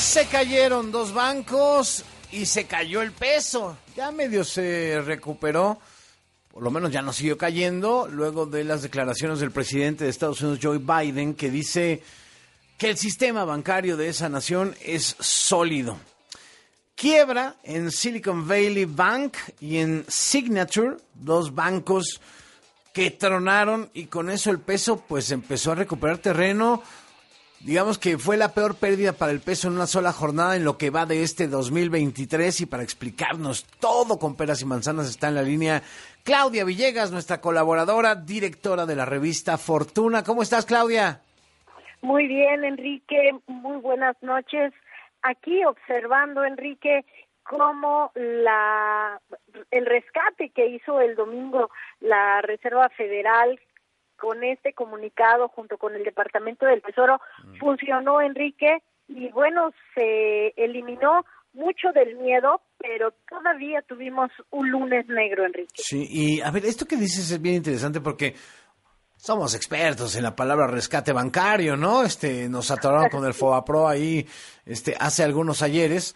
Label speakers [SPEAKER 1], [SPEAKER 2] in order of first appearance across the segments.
[SPEAKER 1] Se cayeron dos bancos y se cayó el peso. Ya medio se recuperó, por lo menos ya no siguió cayendo, luego de las declaraciones del presidente de Estados Unidos, Joe Biden, que dice que el sistema bancario de esa nación es sólido. Quiebra en Silicon Valley Bank y en Signature, dos bancos que tronaron y con eso el peso pues empezó a recuperar terreno digamos que fue la peor pérdida para el peso en una sola jornada en lo que va de este 2023 y para explicarnos todo con peras y manzanas está en la línea Claudia Villegas, nuestra colaboradora, directora de la revista Fortuna. ¿Cómo estás, Claudia?
[SPEAKER 2] Muy bien, Enrique. Muy buenas noches. Aquí observando, Enrique, cómo la el rescate que hizo el domingo la Reserva Federal con este comunicado junto con el Departamento del Tesoro mm. funcionó, Enrique, y bueno, se eliminó mucho del miedo, pero todavía tuvimos un lunes negro, Enrique.
[SPEAKER 1] Sí, y a ver, esto que dices es bien interesante porque somos expertos en la palabra rescate bancario, ¿no? Este, nos atoraron con el FOBAPRO ahí este, hace algunos ayeres,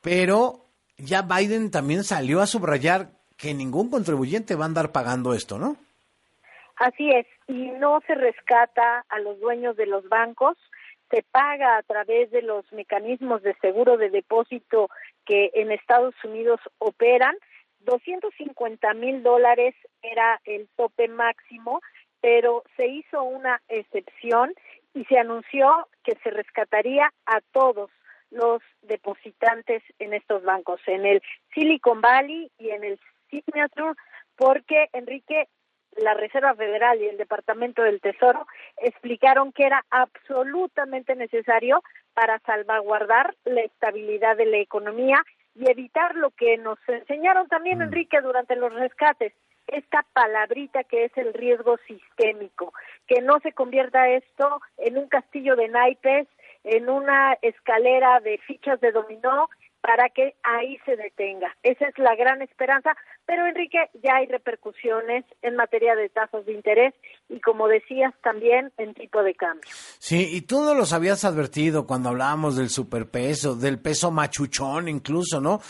[SPEAKER 1] pero ya Biden también salió a subrayar que ningún contribuyente va a andar pagando esto, ¿no?
[SPEAKER 2] Así es, y no se rescata a los dueños de los bancos, se paga a través de los mecanismos de seguro de depósito que en Estados Unidos operan. 250 mil dólares era el tope máximo, pero se hizo una excepción y se anunció que se rescataría a todos los depositantes en estos bancos, en el Silicon Valley y en el Signature, porque Enrique la Reserva Federal y el Departamento del Tesoro explicaron que era absolutamente necesario para salvaguardar la estabilidad de la economía y evitar lo que nos enseñaron también, mm. Enrique, durante los rescates, esta palabrita que es el riesgo sistémico, que no se convierta esto en un castillo de naipes, en una escalera de fichas de dominó para que ahí se detenga. Esa es la gran esperanza, pero Enrique, ya hay repercusiones en materia de tasas de interés y como decías también en tipo de cambio.
[SPEAKER 1] Sí, y tú no los habías advertido cuando hablábamos del superpeso, del peso machuchón incluso, ¿no?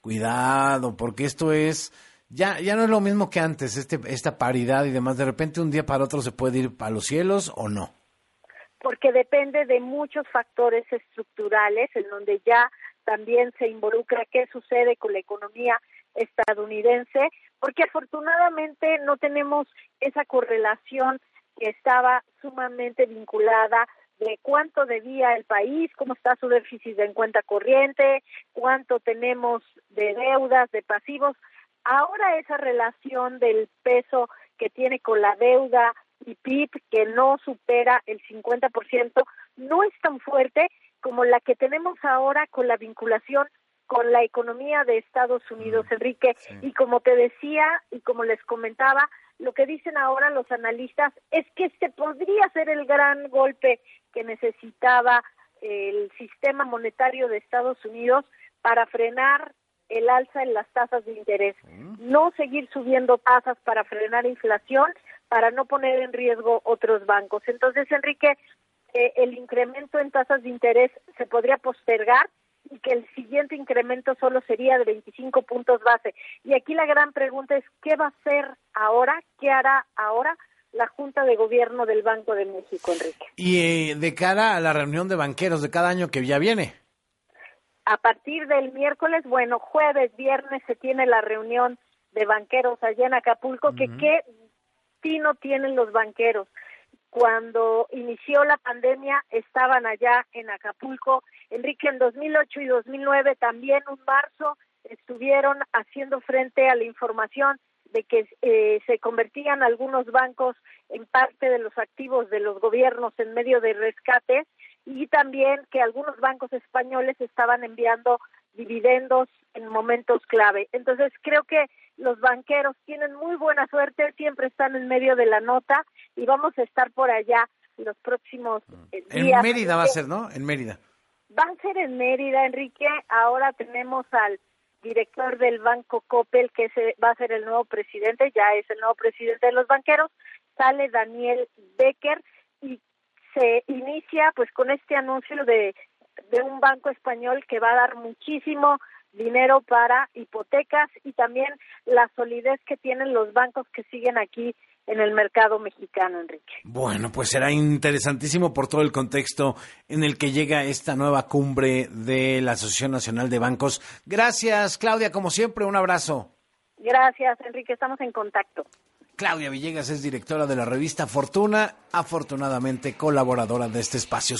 [SPEAKER 1] Cuidado, porque esto es ya ya no es lo mismo que antes, este esta paridad y demás, de repente un día para otro se puede ir a los cielos o no.
[SPEAKER 2] Porque depende de muchos factores estructurales en donde ya también se involucra qué sucede con la economía estadounidense, porque afortunadamente no tenemos esa correlación que estaba sumamente vinculada de cuánto debía el país, cómo está su déficit en cuenta corriente, cuánto tenemos de deudas, de pasivos. Ahora esa relación del peso que tiene con la deuda y PIB que no supera el 50% no es tan fuerte como la que tenemos ahora con la vinculación con la economía de Estados Unidos, mm, Enrique. Y como te decía y como les comentaba, lo que dicen ahora los analistas es que este podría ser el gran golpe que necesitaba el sistema monetario de Estados Unidos para frenar el alza en las tasas de interés, mm. no seguir subiendo tasas para frenar inflación, para no poner en riesgo otros bancos. Entonces, Enrique, el incremento en tasas de interés se podría postergar y que el siguiente incremento solo sería de 25 puntos base. Y aquí la gran pregunta es, ¿qué va a hacer ahora? ¿Qué hará ahora? la Junta de Gobierno del Banco de México, Enrique.
[SPEAKER 1] Y eh, de cara a la reunión de banqueros de cada año que ya viene.
[SPEAKER 2] A partir del miércoles, bueno, jueves, viernes se tiene la reunión de banqueros allá en Acapulco, que qué tino tienen los banqueros cuando inició la pandemia estaban allá en Acapulco. Enrique, en 2008 y 2009 también un marzo estuvieron haciendo frente a la información de que eh, se convertían algunos bancos en parte de los activos de los gobiernos en medio de rescate y también que algunos bancos españoles estaban enviando dividendos en momentos clave. Entonces, creo que los banqueros tienen muy buena suerte, siempre están en medio de la nota y vamos a estar por allá los próximos
[SPEAKER 1] eh, días. En Mérida va a ser, ¿no? En Mérida.
[SPEAKER 2] Van a ser en Mérida, Enrique. Ahora tenemos al director del Banco Coppel, que se, va a ser el nuevo presidente, ya es el nuevo presidente de los banqueros. Sale Daniel Becker y se inicia pues con este anuncio de de un banco español que va a dar muchísimo dinero para hipotecas y también la solidez que tienen los bancos que siguen aquí en el mercado mexicano, Enrique.
[SPEAKER 1] Bueno, pues será interesantísimo por todo el contexto en el que llega esta nueva cumbre de la Asociación Nacional de Bancos. Gracias, Claudia, como siempre, un abrazo.
[SPEAKER 2] Gracias, Enrique, estamos en contacto.
[SPEAKER 1] Claudia Villegas es directora de la revista Fortuna, afortunadamente colaboradora de este espacio.